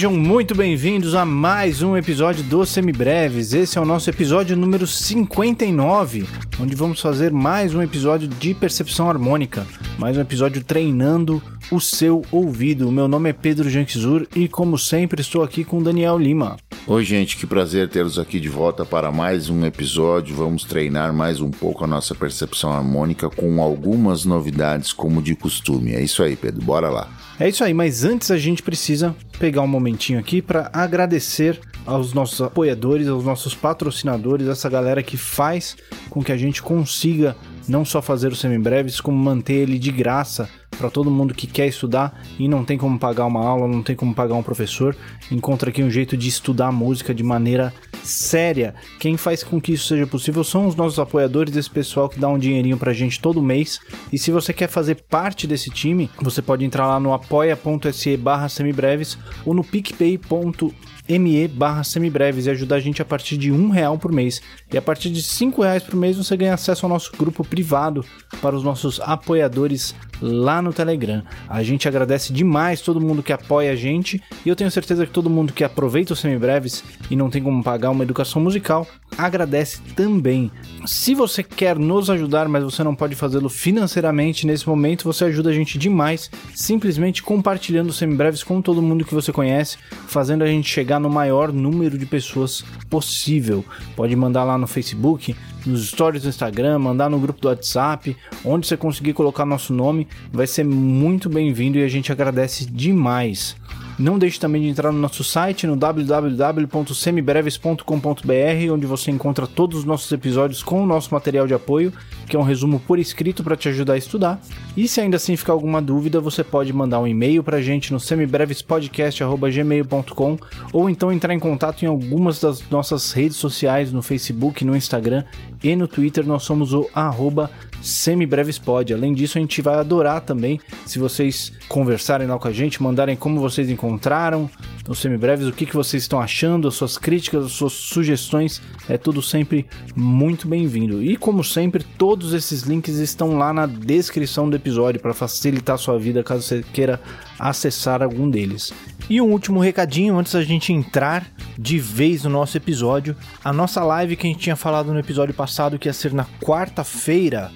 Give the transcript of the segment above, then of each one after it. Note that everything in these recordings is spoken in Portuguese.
Sejam muito bem-vindos a mais um episódio do Semibreves. Esse é o nosso episódio número 59, onde vamos fazer mais um episódio de percepção harmônica, mais um episódio treinando o seu ouvido. O meu nome é Pedro Janquizur e, como sempre, estou aqui com Daniel Lima. Oi, gente, que prazer tê-los aqui de volta para mais um episódio. Vamos treinar mais um pouco a nossa percepção harmônica com algumas novidades, como de costume. É isso aí, Pedro, bora lá. É isso aí, mas antes a gente precisa pegar um momentinho aqui para agradecer aos nossos apoiadores, aos nossos patrocinadores, essa galera que faz com que a gente consiga não só fazer os semibreves, como manter ele de graça para todo mundo que quer estudar e não tem como pagar uma aula, não tem como pagar um professor. Encontra aqui um jeito de estudar música de maneira séria. Quem faz com que isso seja possível são os nossos apoiadores, esse pessoal que dá um dinheirinho pra gente todo mês. E se você quer fazer parte desse time, você pode entrar lá no apoia.se barra semibreves ou no picpay.me barra semibreves e ajudar a gente a partir de um real por mês. E a partir de cinco reais por mês você ganha acesso ao nosso grupo privado para os nossos apoiadores lá no Telegram. A gente agradece demais todo mundo que apoia a gente e eu tenho certeza que todo mundo que aproveita os semibreves e não tem como pagar uma educação musical agradece também. Se você quer nos ajudar, mas você não pode fazê-lo financeiramente nesse momento, você ajuda a gente demais simplesmente compartilhando os semibreves com todo mundo que você conhece, fazendo a gente chegar no maior número de pessoas possível. Pode mandar lá no Facebook, nos stories do Instagram, mandar no grupo do WhatsApp, onde você conseguir colocar nosso nome, vai ser muito bem-vindo e a gente agradece demais. Não deixe também de entrar no nosso site no www.semibreves.com.br, onde você encontra todos os nossos episódios com o nosso material de apoio, que é um resumo por escrito para te ajudar a estudar. E se ainda assim ficar alguma dúvida, você pode mandar um e-mail para a gente no semibrevespodcast.gmail.com ou então entrar em contato em algumas das nossas redes sociais, no Facebook, no Instagram e no Twitter. Nós somos o arroba semibrevespod. Além disso, a gente vai adorar também se vocês conversarem lá com a gente, mandarem como vocês encontraram os semibreves, o que, que vocês estão achando, as suas críticas, as suas sugestões, é tudo sempre muito bem-vindo. E como sempre, todos esses links estão lá na descrição do episódio para facilitar a sua vida caso você queira acessar algum deles. E um último recadinho antes da gente entrar de vez no nosso episódio. A nossa live que a gente tinha falado no episódio passado que ia ser na quarta-feira,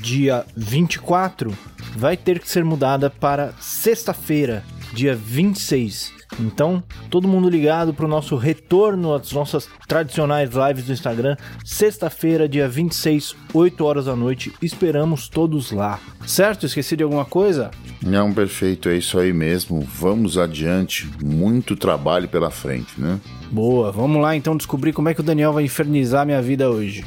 dia 24, vai ter que ser mudada para sexta-feira, dia 26. Então, todo mundo ligado para o nosso retorno às nossas tradicionais lives do Instagram, sexta-feira, dia 26, 8 horas da noite. Esperamos todos lá. Certo? Esqueci de alguma coisa? Não, perfeito, é isso aí mesmo. Vamos adiante, muito trabalho pela frente, né? Boa, vamos lá então descobrir como é que o Daniel vai infernizar minha vida hoje.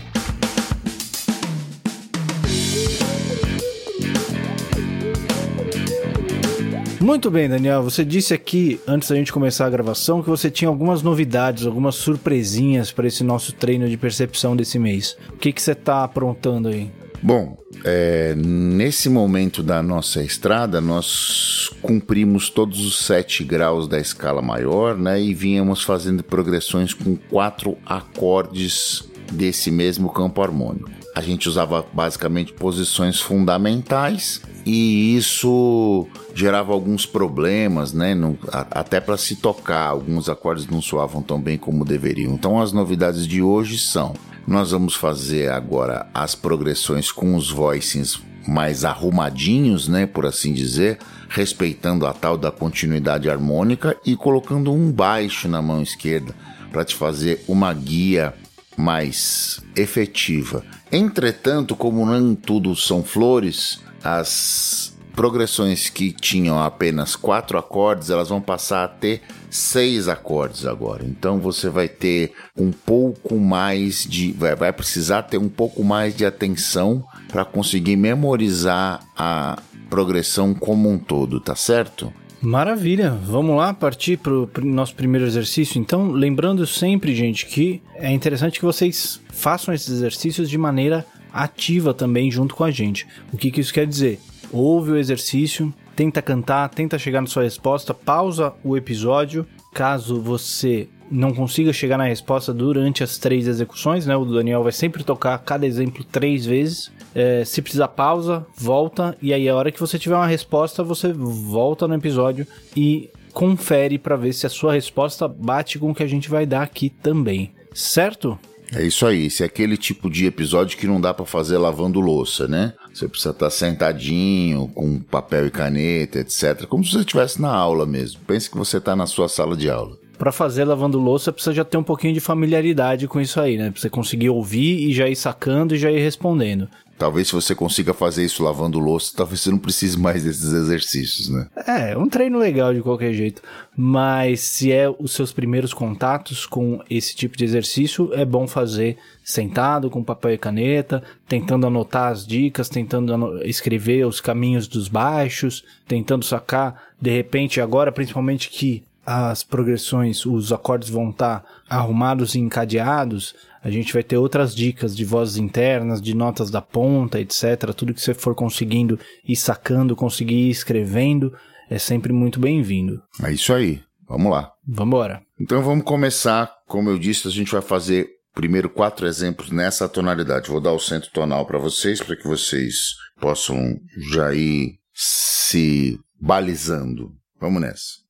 Muito bem, Daniel. Você disse aqui, antes da gente começar a gravação, que você tinha algumas novidades, algumas surpresinhas para esse nosso treino de percepção desse mês. O que, que você está aprontando aí? Bom, é, nesse momento da nossa estrada, nós cumprimos todos os sete graus da escala maior, né? E vínhamos fazendo progressões com quatro acordes desse mesmo campo harmônico. A gente usava basicamente posições fundamentais e isso gerava alguns problemas, né? No, a, até para se tocar, alguns acordes não soavam tão bem como deveriam. Então, as novidades de hoje são: nós vamos fazer agora as progressões com os voicings mais arrumadinhos, né, por assim dizer, respeitando a tal da continuidade harmônica e colocando um baixo na mão esquerda para te fazer uma guia mais efetiva. Entretanto, como não tudo são flores, as progressões que tinham apenas quatro acordes, elas vão passar a ter seis acordes agora. Então você vai ter um pouco mais de. Vai, vai precisar ter um pouco mais de atenção para conseguir memorizar a progressão como um todo, tá certo? Maravilha, vamos lá partir para o nosso primeiro exercício. Então, lembrando sempre, gente, que é interessante que vocês façam esses exercícios de maneira ativa também junto com a gente. O que, que isso quer dizer? Ouve o exercício, tenta cantar, tenta chegar na sua resposta, pausa o episódio. Caso você não consiga chegar na resposta durante as três execuções, né? O Daniel vai sempre tocar cada exemplo três vezes. É, se precisar pausa, volta e aí a hora que você tiver uma resposta, você volta no episódio e confere para ver se a sua resposta bate com o que a gente vai dar aqui também, certo? É isso aí, esse é aquele tipo de episódio que não dá para fazer lavando louça, né? Você precisa estar tá sentadinho, com papel e caneta, etc. Como se você estivesse na aula mesmo. Pense que você está na sua sala de aula para fazer lavando louça precisa já ter um pouquinho de familiaridade com isso aí, né? Pra você conseguir ouvir e já ir sacando e já ir respondendo. Talvez se você consiga fazer isso lavando louça, talvez você não precise mais desses exercícios, né? É, um treino legal de qualquer jeito. Mas se é os seus primeiros contatos com esse tipo de exercício, é bom fazer sentado, com papel e caneta, tentando anotar as dicas, tentando escrever os caminhos dos baixos, tentando sacar, de repente, agora, principalmente que as progressões, os acordes vão estar tá arrumados e encadeados, a gente vai ter outras dicas de vozes internas, de notas da ponta, etc. Tudo que você for conseguindo ir sacando, conseguir ir escrevendo, é sempre muito bem-vindo. É isso aí. Vamos lá. Vamos embora. Então vamos começar. Como eu disse, a gente vai fazer primeiro quatro exemplos nessa tonalidade. Vou dar o centro tonal para vocês, para que vocês possam já ir se balizando. Vamos nessa.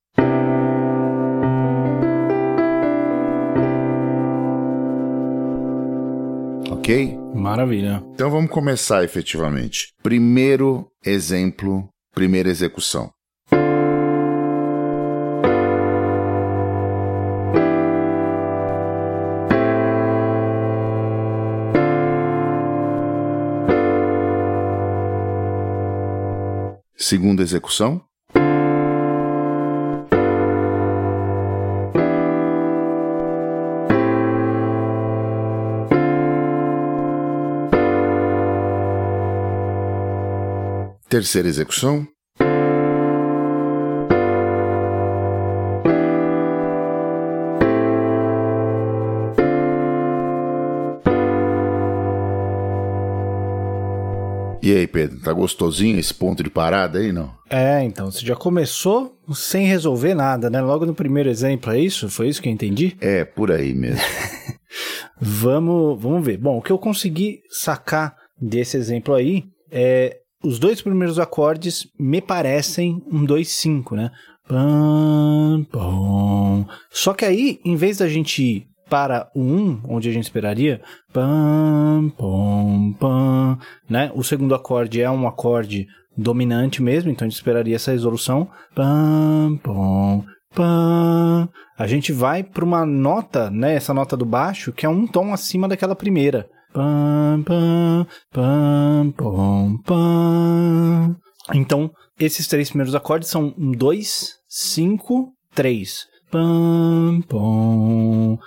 Ok? Maravilha. Então vamos começar efetivamente. Primeiro exemplo, primeira execução. Segunda execução. Terceira execução. E aí, Pedro, tá gostosinho esse ponto de parada aí, não? É, então, você já começou sem resolver nada, né? Logo no primeiro exemplo, é isso? Foi isso que eu entendi? É, por aí mesmo. vamos, vamos ver. Bom, o que eu consegui sacar desse exemplo aí é os dois primeiros acordes me parecem um 2-5, né? Só que aí, em vez da gente ir para o 1, onde a gente esperaria, né? O segundo acorde é um acorde dominante mesmo, então a gente esperaria essa resolução. A gente vai para uma nota, né? Essa nota do baixo, que é um tom acima daquela primeira. Pam, pam, pam, pam, pam. Então, esses três primeiros acordes são um, dois, cinco, três. Pam, pam,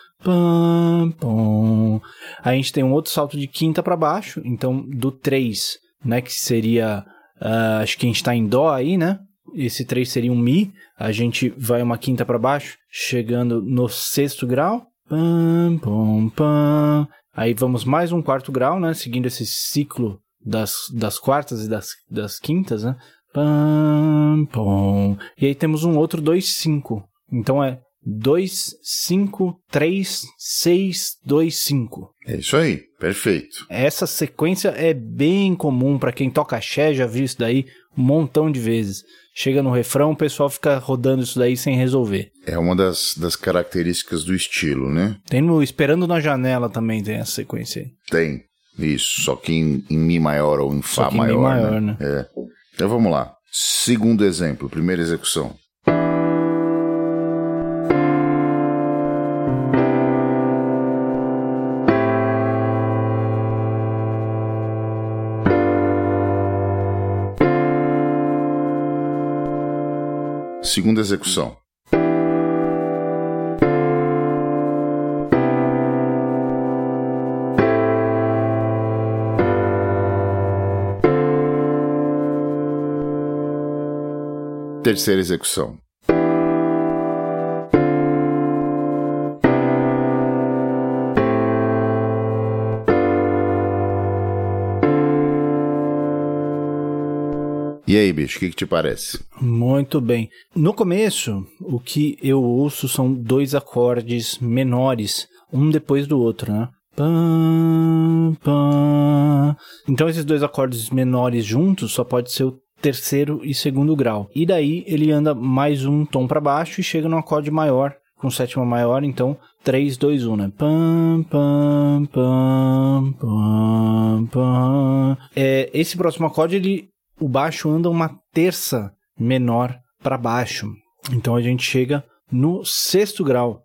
pam. Aí a gente tem um outro salto de quinta para baixo. Então, do três, né, que seria, uh, acho que a gente está em dó aí, né? Esse três seria um mi. A gente vai uma quinta para baixo, chegando no sexto grau. Pam, pam, pam. Aí vamos mais um quarto grau, né? Seguindo esse ciclo das, das quartas e das, das quintas, né? Pam, pom. E aí temos um outro 2, 5. Então é 2, 5, 3, 6, 2, 5. É isso aí, perfeito. Essa sequência é bem comum para quem toca axé, já viu isso daí um montão de vezes chega no refrão, o pessoal fica rodando isso daí sem resolver. É uma das, das características do estilo, né? Tem no Esperando na Janela também tem essa sequência aí. Tem, isso, só que em, em Mi maior ou em Fá maior. Em Mi maior, né? né? É. Então vamos lá. Segundo exemplo, primeira execução. Segunda execução. Terceira execução. Bicho, o que, que, te parece? Muito bem. No começo, o que eu ouço são dois acordes menores, um depois do outro, né? Então esses dois acordes menores juntos só pode ser o terceiro e segundo grau. E daí ele anda mais um tom para baixo e chega num acorde maior, com sétima maior, então 3, 2, 1, né? É, esse próximo acorde, ele, o baixo anda uma terça menor para baixo. Então a gente chega no sexto grau.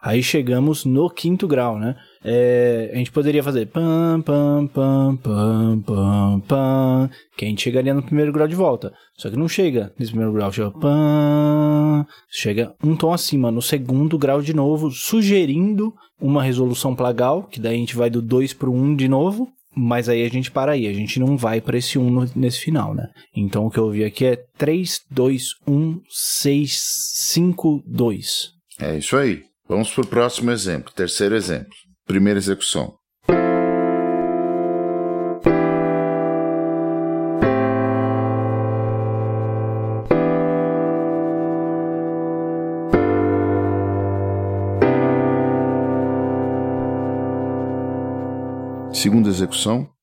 Aí chegamos no quinto grau, né? É, a gente poderia fazer pam, pam, pam, pam, pam, pam, que a gente chegaria no primeiro grau de volta. Só que não chega nesse primeiro grau, chega pam, chega um tom acima, no segundo grau de novo, sugerindo uma resolução plagal, que daí a gente vai do 2 para o 1 de novo, mas aí a gente para aí, a gente não vai para esse 1 no, nesse final, né? Então o que eu ouvi aqui é 3, 2, 1, 6, 5, 2. É isso aí. Vamos para o próximo exemplo, terceiro exemplo. Primeira execução. Segunda execução.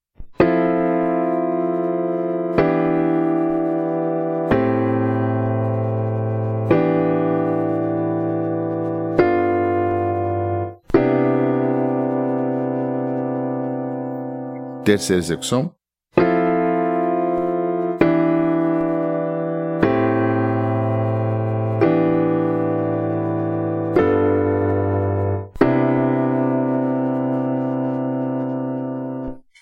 Terceira execução.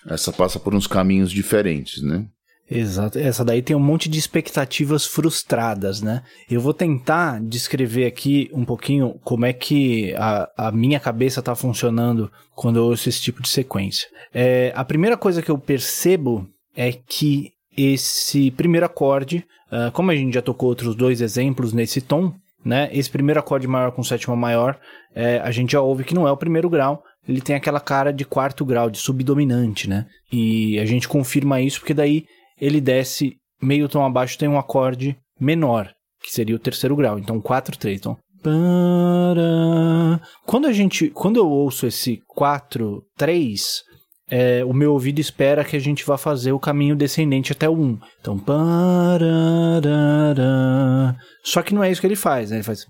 Essa passa por uns caminhos diferentes, né? Exato. Essa daí tem um monte de expectativas frustradas, né? Eu vou tentar descrever aqui um pouquinho como é que a, a minha cabeça está funcionando quando eu ouço esse tipo de sequência. É, a primeira coisa que eu percebo é que esse primeiro acorde, uh, como a gente já tocou outros dois exemplos nesse tom, né? Esse primeiro acorde maior com sétima maior, é, a gente já ouve que não é o primeiro grau, ele tem aquela cara de quarto grau, de subdominante, né? E a gente confirma isso porque daí ele desce meio tom abaixo, tem um acorde menor, que seria o terceiro grau. Então 4, 3. Então. Quando a gente. Quando eu ouço esse 4, 3, é, o meu ouvido espera que a gente vá fazer o caminho descendente até o 1. Então. Só que não é isso que ele faz, né? Ele faz.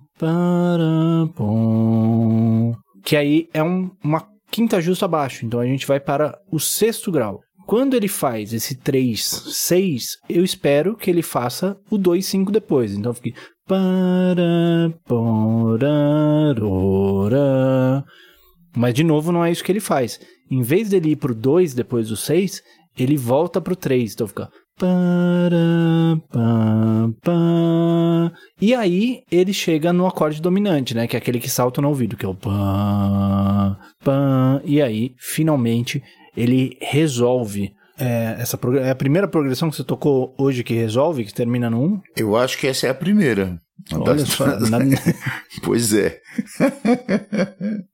Que aí é um, uma quinta justa abaixo. Então a gente vai para o sexto grau. Quando ele faz esse 3, 6, eu espero que ele faça o 2, 5 depois. Então fique. Mas de novo, não é isso que ele faz. Em vez dele ir pro 2 depois do 6, ele volta pro 3. Então fica. E aí ele chega no acorde dominante, né? Que é aquele que salta no ouvido, que é o. E aí, finalmente, ele resolve. É, essa é a primeira progressão que você tocou hoje que resolve, que termina no 1? Eu acho que essa é a primeira. Olha só. Na... pois é.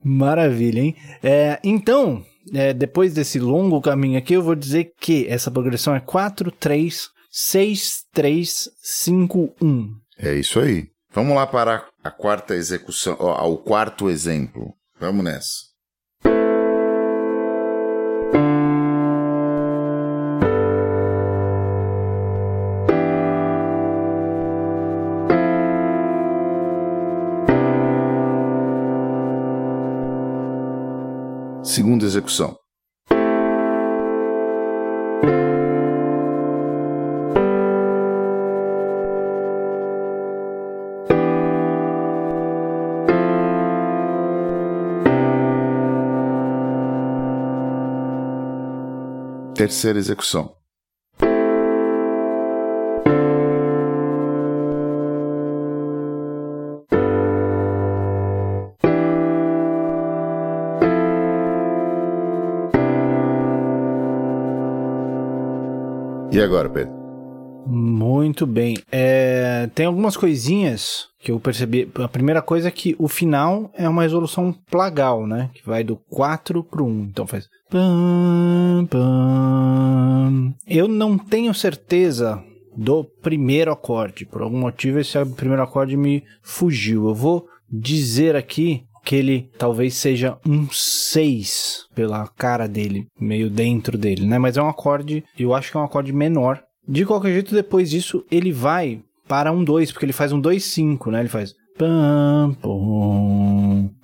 Maravilha, hein? É, então, é, depois desse longo caminho aqui, eu vou dizer que essa progressão é 4, 3, 6, 3, 5, 1. É isso aí. Vamos lá para a quarta execução, ó, o quarto exemplo. Vamos nessa. Segunda execução. Terceira execução. Agora, Pedro? Muito bem. É, tem algumas coisinhas que eu percebi. A primeira coisa é que o final é uma resolução plagal, né? Que vai do 4 para 1. Então faz. Eu não tenho certeza do primeiro acorde. Por algum motivo, esse primeiro acorde me fugiu. Eu vou dizer aqui que ele talvez seja um 6 pela cara dele, meio dentro dele, né? Mas é um acorde, eu acho que é um acorde menor. De qualquer jeito, depois disso, ele vai para um 2, porque ele faz um 2-5, né? Ele faz. Pam.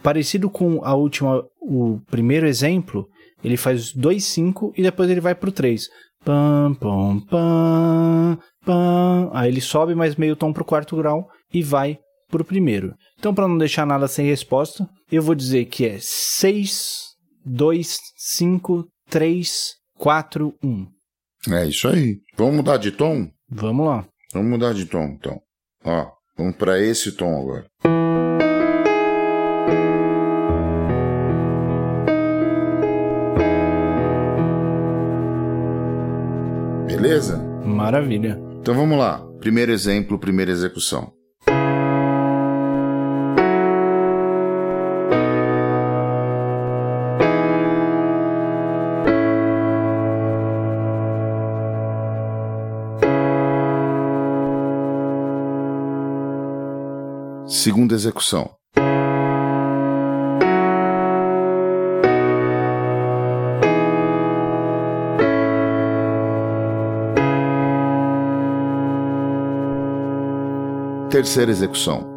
Parecido com a última, o primeiro exemplo, ele faz 2-5 e depois ele vai pro 3. Pam, pam, pam, pam. Aí ele sobe mais meio tom pro quarto grau e vai pro primeiro. Então, para não deixar nada sem resposta, eu vou dizer que é 6, 2, 5, 3, 4, 1. É isso aí. Vamos mudar de tom? Vamos lá. Vamos mudar de tom, então. Ó, vamos para esse tom agora. Beleza? Maravilha. Então vamos lá. Primeiro exemplo, primeira execução. Segunda execução. Terceira execução.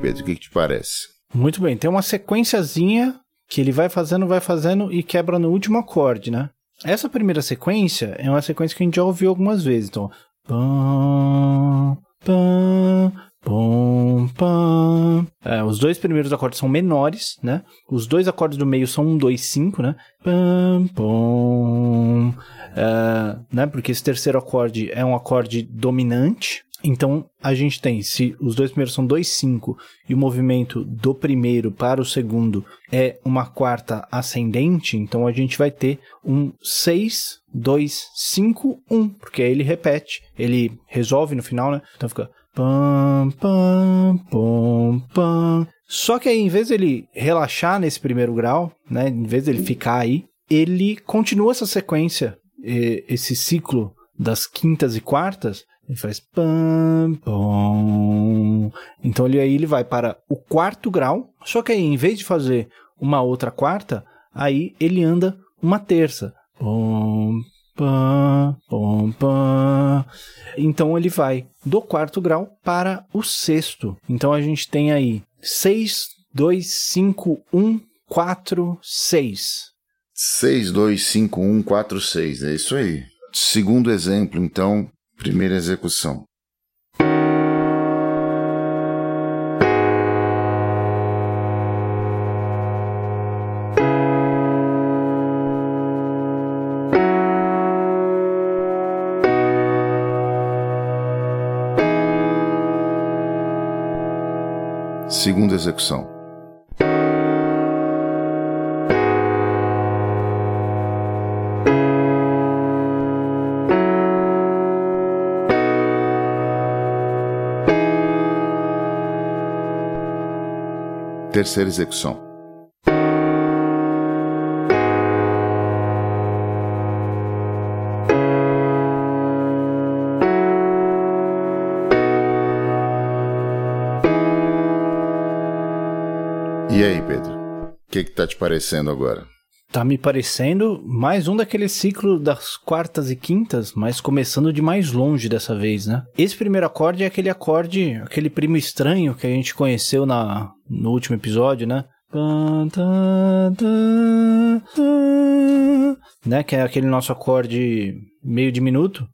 Pedro, o que, que te parece? Muito bem, tem uma sequenciazinha que ele vai fazendo, vai fazendo e quebra no último acorde, né? Essa primeira sequência é uma sequência que a gente já ouviu algumas vezes. Então, pam, pam, pom, pam. É, os dois primeiros acordes são menores, né? Os dois acordes do meio são um, dois, cinco, né? Pam, pom. É, né? Porque esse terceiro acorde é um acorde dominante. Então, a gente tem, se os dois primeiros são 2, 5 e o movimento do primeiro para o segundo é uma quarta ascendente, então a gente vai ter um 6, 2, 5, 1, porque aí ele repete, ele resolve no final, né? Então fica pam, pam, pam. Só que aí, em vez dele relaxar nesse primeiro grau, né? Em vez dele ficar aí, ele continua essa sequência, esse ciclo das quintas e quartas, ele faz pam, pom. Então ele aí ele vai para o quarto grau, só que aí em vez de fazer uma outra quarta, aí ele anda uma terça. Pom, pam, pom, pam. Então ele vai do quarto grau para o sexto. Então a gente tem aí 6, 2, 5, 1, 4, 6. 6, 2, 5, 1, 4, 6. É isso aí. Segundo exemplo, então, Primeira execução. Segunda execução. Terceira execução. E aí, Pedro? O que, que tá te parecendo agora? Tá me parecendo mais um daquele ciclo das quartas e quintas, mas começando de mais longe dessa vez, né? Esse primeiro acorde é aquele acorde, aquele primo estranho que a gente conheceu na, no último episódio, né? Né? Que é aquele nosso acorde meio diminuto.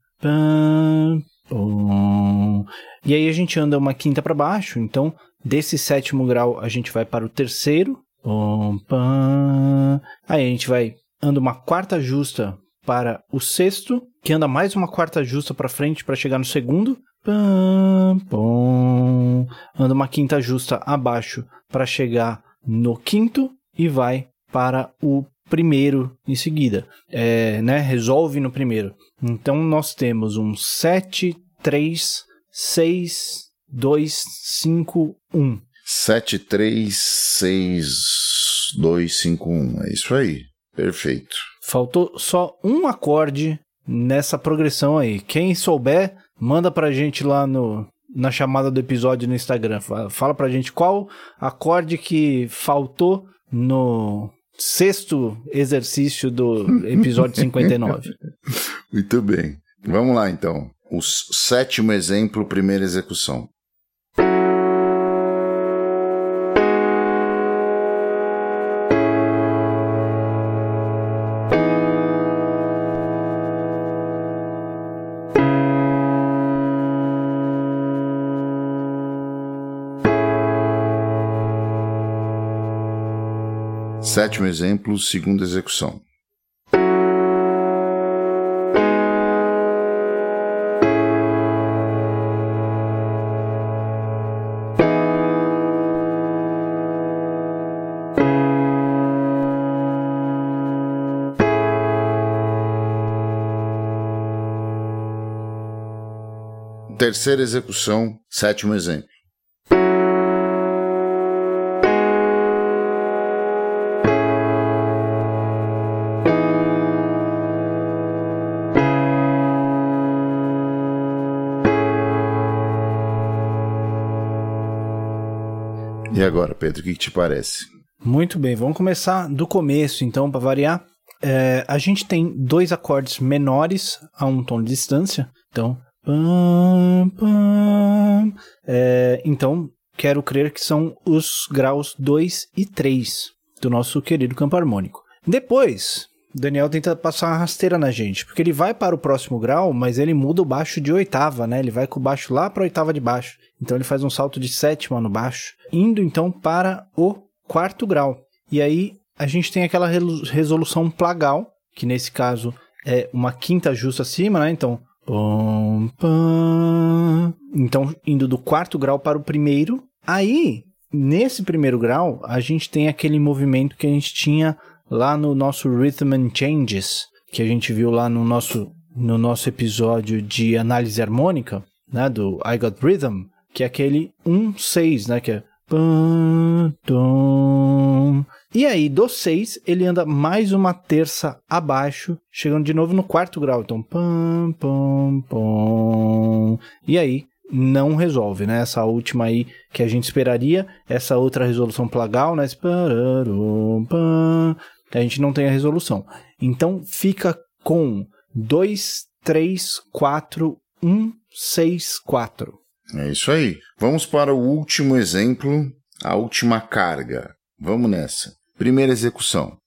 E aí a gente anda uma quinta para baixo, então desse sétimo grau a gente vai para o terceiro. Aí a gente vai anda uma quarta justa para o sexto, que anda mais uma quarta justa para frente para chegar no segundo. Pam, pom. Anda uma quinta justa abaixo para chegar no quinto e vai para o primeiro em seguida. É, né? Resolve no primeiro. Então nós temos um 7, 3, 6, 2, 5, 1. 73621. É isso aí. Perfeito. Faltou só um acorde nessa progressão aí. Quem souber, manda pra gente lá no, na chamada do episódio no Instagram. Fala pra gente qual acorde que faltou no sexto exercício do episódio 59. Muito bem. Vamos lá então. O sétimo exemplo, primeira execução. Sétimo exemplo, segunda execução. Terceira execução, sétimo exemplo. E agora, Pedro, o que, que te parece? Muito bem, vamos começar do começo, então, para variar. É, a gente tem dois acordes menores a um tom de distância, então. Pam, pam, é, então, quero crer que são os graus 2 e 3 do nosso querido campo harmônico. Depois, Daniel tenta passar uma rasteira na gente, porque ele vai para o próximo grau, mas ele muda o baixo de oitava, né? Ele vai com o baixo lá para a oitava de baixo. Então ele faz um salto de sétima no baixo, indo então para o quarto grau. E aí a gente tem aquela resolução plagal, que nesse caso é uma quinta justa acima, né? Então, então indo do quarto grau para o primeiro. Aí, nesse primeiro grau, a gente tem aquele movimento que a gente tinha lá no nosso Rhythm and Changes, que a gente viu lá no nosso, no nosso episódio de análise harmônica, né, do I Got Rhythm, que é aquele 1-6, né, que é e aí, do 6, ele anda mais uma terça abaixo, chegando de novo no quarto grau. Então, pam, pam, pam. E aí, não resolve, né? Essa última aí que a gente esperaria, essa outra resolução plagal, né? A gente não tem a resolução. Então, fica com 2, 3, 4, 1, 6, 4. É isso aí. Vamos para o último exemplo, a última carga. Vamos nessa. Primeira execução.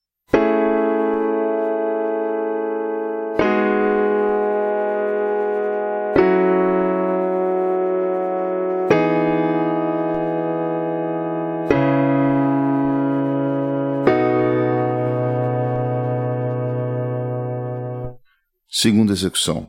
Segunda execução.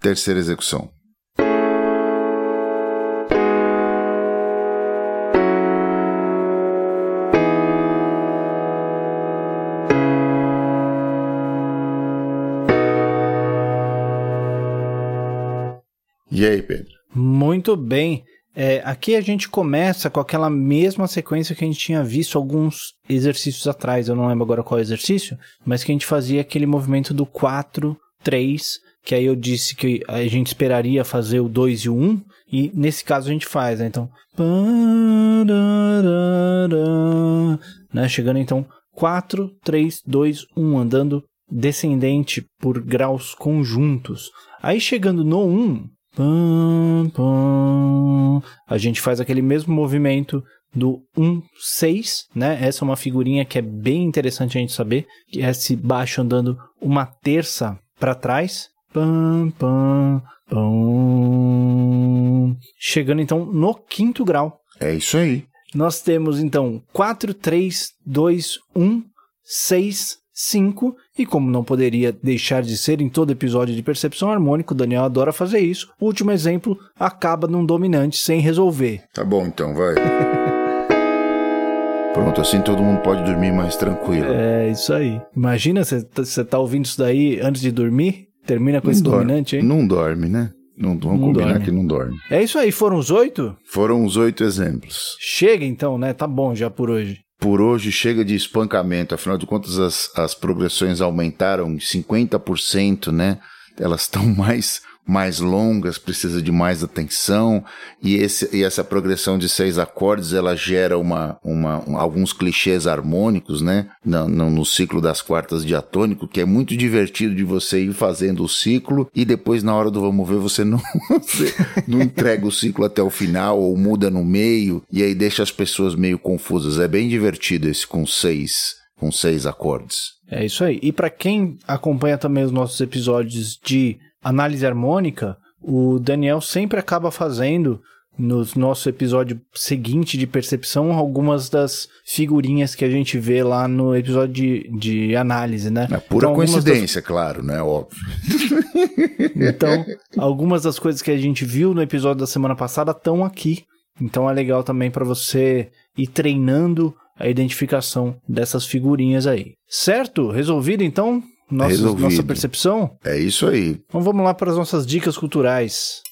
terceira execução. Muito bem. É, aqui a gente começa com aquela mesma sequência que a gente tinha visto alguns exercícios atrás. Eu não lembro agora qual exercício, mas que a gente fazia aquele movimento do 4, 3, que aí eu disse que a gente esperaria fazer o 2 e o 1, um, e nesse caso a gente faz, né? Então. Né? Chegando então 4, 3, 2, 1, andando descendente por graus conjuntos. Aí chegando no 1, a gente faz aquele mesmo movimento do 1, 6, né? Essa é uma figurinha que é bem interessante a gente saber, que é esse baixo andando uma terça para trás, Pam, pam, pam. Chegando então no quinto grau. É isso aí. Nós temos então 4, 3, 2, 1, 6, 5. E como não poderia deixar de ser em todo episódio de percepção harmônica, o Daniel adora fazer isso. O último exemplo acaba num dominante sem resolver. Tá bom, então, vai. Pronto, assim todo mundo pode dormir mais tranquilo. É, isso aí. Imagina você tá, tá ouvindo isso daí antes de dormir, termina com não esse dorme. dominante, hein? Não dorme, né? Não, vamos não combinar dorme. que não dorme. É isso aí, foram os oito? Foram os oito exemplos. Chega então, né? Tá bom já por hoje. Por hoje chega de espancamento, afinal de contas as, as progressões aumentaram 50%, né? Elas estão mais mais longas, precisa de mais atenção, e, esse, e essa progressão de seis acordes, ela gera uma, uma, um, alguns clichês harmônicos, né, no, no, no, ciclo das quartas diatônico, que é muito divertido de você ir fazendo o ciclo, e depois na hora do vamos ver você não, você não entrega o ciclo até o final, ou muda no meio, e aí deixa as pessoas meio confusas. É bem divertido esse com seis, com seis acordes. É isso aí. E para quem acompanha também os nossos episódios de análise harmônica, o Daniel sempre acaba fazendo no nosso episódio seguinte de percepção algumas das figurinhas que a gente vê lá no episódio de, de análise, né? É pura então, coincidência, das... claro, né? Óbvio. então, algumas das coisas que a gente viu no episódio da semana passada estão aqui. Então é legal também para você ir treinando a identificação dessas figurinhas aí. Certo? Resolvido então? Nossa, nossa percepção? É isso aí. Então vamos lá para as nossas dicas culturais.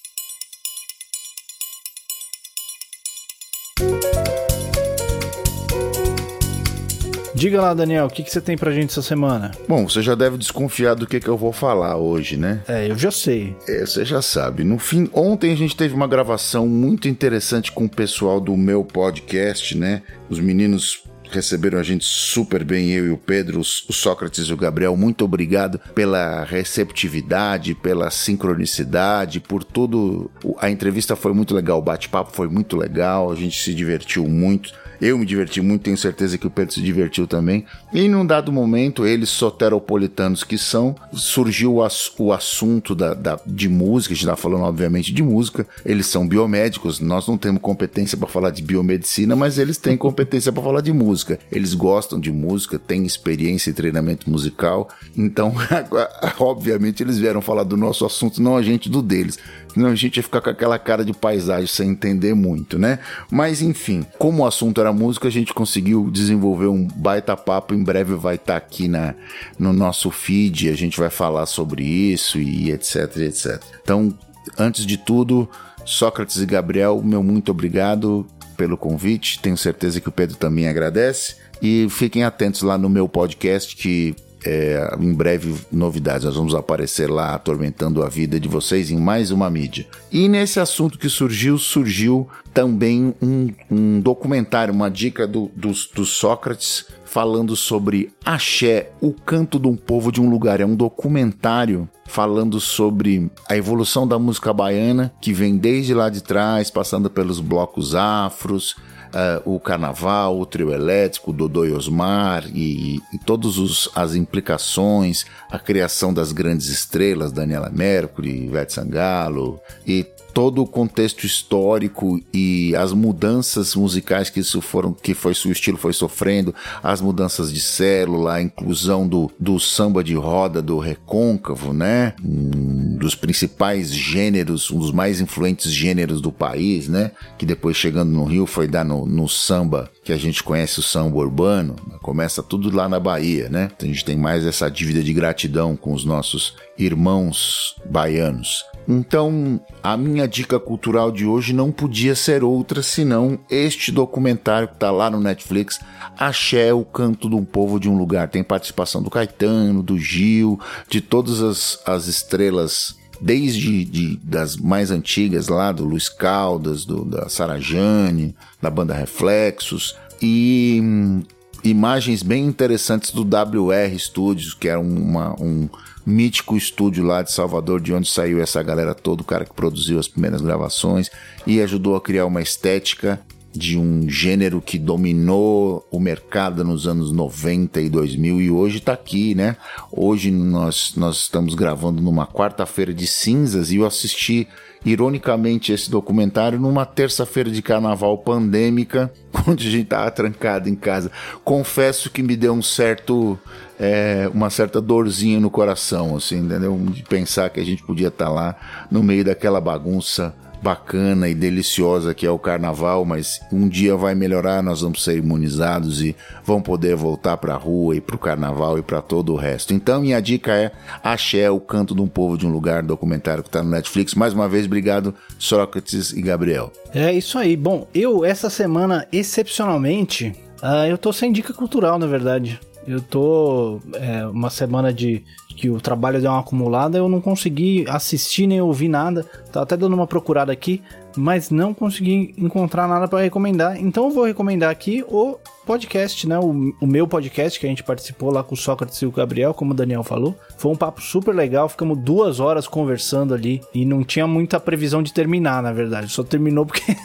Diga lá, Daniel, o que, que você tem pra gente essa semana? Bom, você já deve desconfiar do que, que eu vou falar hoje, né? É, eu já sei. É, você já sabe. No fim, ontem a gente teve uma gravação muito interessante com o pessoal do meu podcast, né? Os meninos receberam a gente super bem, eu e o Pedro, o Sócrates e o Gabriel. Muito obrigado pela receptividade, pela sincronicidade, por tudo. A entrevista foi muito legal, o bate-papo foi muito legal, a gente se divertiu muito. Eu me diverti muito, tenho certeza que o Pedro se divertiu também. E num dado momento, eles soteropolitanos que são, surgiu o, ass o assunto da, da, de música, a gente está falando obviamente de música. Eles são biomédicos, nós não temos competência para falar de biomedicina, mas eles têm competência para falar de música. Eles gostam de música, têm experiência e treinamento musical. Então, obviamente, eles vieram falar do nosso assunto, não a gente do deles. Senão a gente ia ficar com aquela cara de paisagem sem entender muito, né? Mas enfim, como o assunto era música, a gente conseguiu desenvolver um baita papo. Em breve vai estar tá aqui na, no nosso feed, a gente vai falar sobre isso e etc, etc. Então, antes de tudo, Sócrates e Gabriel, meu muito obrigado pelo convite. Tenho certeza que o Pedro também agradece. E fiquem atentos lá no meu podcast que é, em breve novidades. Nós vamos aparecer lá atormentando a vida de vocês em mais uma mídia. E nesse assunto que surgiu, surgiu também um, um documentário, uma dica do, do, do Sócrates falando sobre Axé, o canto de um povo de um lugar. É um documentário falando sobre a evolução da música baiana, que vem desde lá de trás, passando pelos blocos afros, uh, o Carnaval, o Trio Elétrico, Dodô e Osmar e, e todas as implicações, a criação das grandes estrelas, Daniela Mercury, Ivete Sangalo e todo o contexto histórico e as mudanças musicais que isso foram, que foi o estilo foi sofrendo, as mudanças de célula, a inclusão do, do samba de roda do recôncavo, né? Um dos principais gêneros, um dos mais influentes gêneros do país, né? Que depois chegando no Rio foi dar no, no samba que a gente conhece o samba urbano, começa tudo lá na Bahia, né? A gente tem mais essa dívida de gratidão com os nossos irmãos baianos. Então, a minha dica cultural de hoje não podia ser outra senão este documentário que está lá no Netflix, Axé, o canto de um povo de um lugar. Tem participação do Caetano, do Gil, de todas as, as estrelas desde de, das mais antigas lá, do Luiz Caldas, do, da Sarajane, da banda Reflexos, e hum, imagens bem interessantes do WR Studios, que era uma, um mítico estúdio lá de Salvador, de onde saiu essa galera toda, o cara que produziu as primeiras gravações e ajudou a criar uma estética de um gênero que dominou o mercado nos anos 90 e 2000 e hoje está aqui, né? Hoje nós, nós estamos gravando numa quarta-feira de cinzas e eu assisti ironicamente esse documentário numa terça-feira de carnaval pandêmica, onde a gente estava trancado em casa. Confesso que me deu um certo é, uma certa dorzinha no coração, assim, entendeu? De pensar que a gente podia estar tá lá no meio daquela bagunça bacana e deliciosa que é o carnaval, mas um dia vai melhorar, nós vamos ser imunizados e vão poder voltar para a rua e para o carnaval e para todo o resto. Então minha dica é Axé, o canto de um povo de um lugar, documentário que está no Netflix. Mais uma vez, obrigado Sócrates e Gabriel. É isso aí. Bom, eu essa semana excepcionalmente, uh, eu tô sem dica cultural, na verdade. Eu tô é, uma semana de que o trabalho deu uma acumulada, eu não consegui assistir nem ouvir nada. Tá até dando uma procurada aqui, mas não consegui encontrar nada para recomendar. Então eu vou recomendar aqui o podcast, né? O, o, meu podcast que a gente participou lá com o Sócrates e o Gabriel, como o Daniel falou. Foi um papo super legal, ficamos duas horas conversando ali e não tinha muita previsão de terminar, na verdade. Só terminou porque.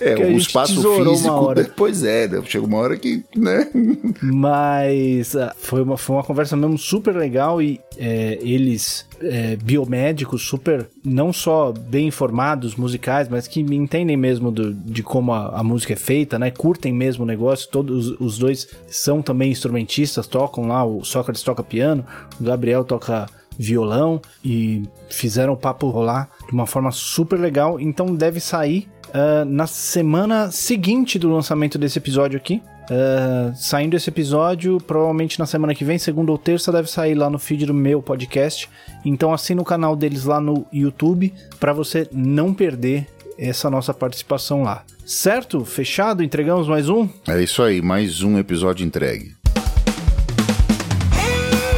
É, porque o espaço físico. Uma hora. Depois é, né? chega uma hora que, né? Mas uh, foi, uma, foi uma conversa mesmo super legal e é, eles é, biomédicos super, não só bem informados, musicais, mas que entendem mesmo do, de como a, a, música é feita, né? Curtem mesmo o negócio. Todos os dois são também instrumentistas, tocam lá. O Sócrates toca piano, o Gabriel toca violão e fizeram o papo rolar de uma forma super legal. Então deve sair uh, na semana seguinte do lançamento desse episódio aqui. Uh, saindo esse episódio, provavelmente na semana que vem, segunda ou terça, deve sair lá no feed do meu podcast. Então assina o canal deles lá no YouTube para você não perder essa nossa participação lá. Certo? Fechado? Entregamos mais um? É isso aí, mais um episódio entregue.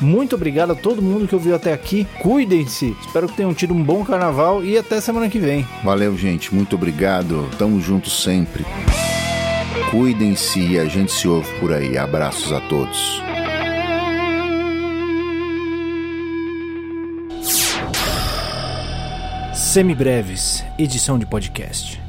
Muito obrigado a todo mundo que ouviu até aqui. Cuidem-se. Espero que tenham tido um bom carnaval e até semana que vem. Valeu, gente. Muito obrigado. Tamo junto sempre. Cuidem-se e a gente se ouve por aí. Abraços a todos. Semibreves, edição de podcast.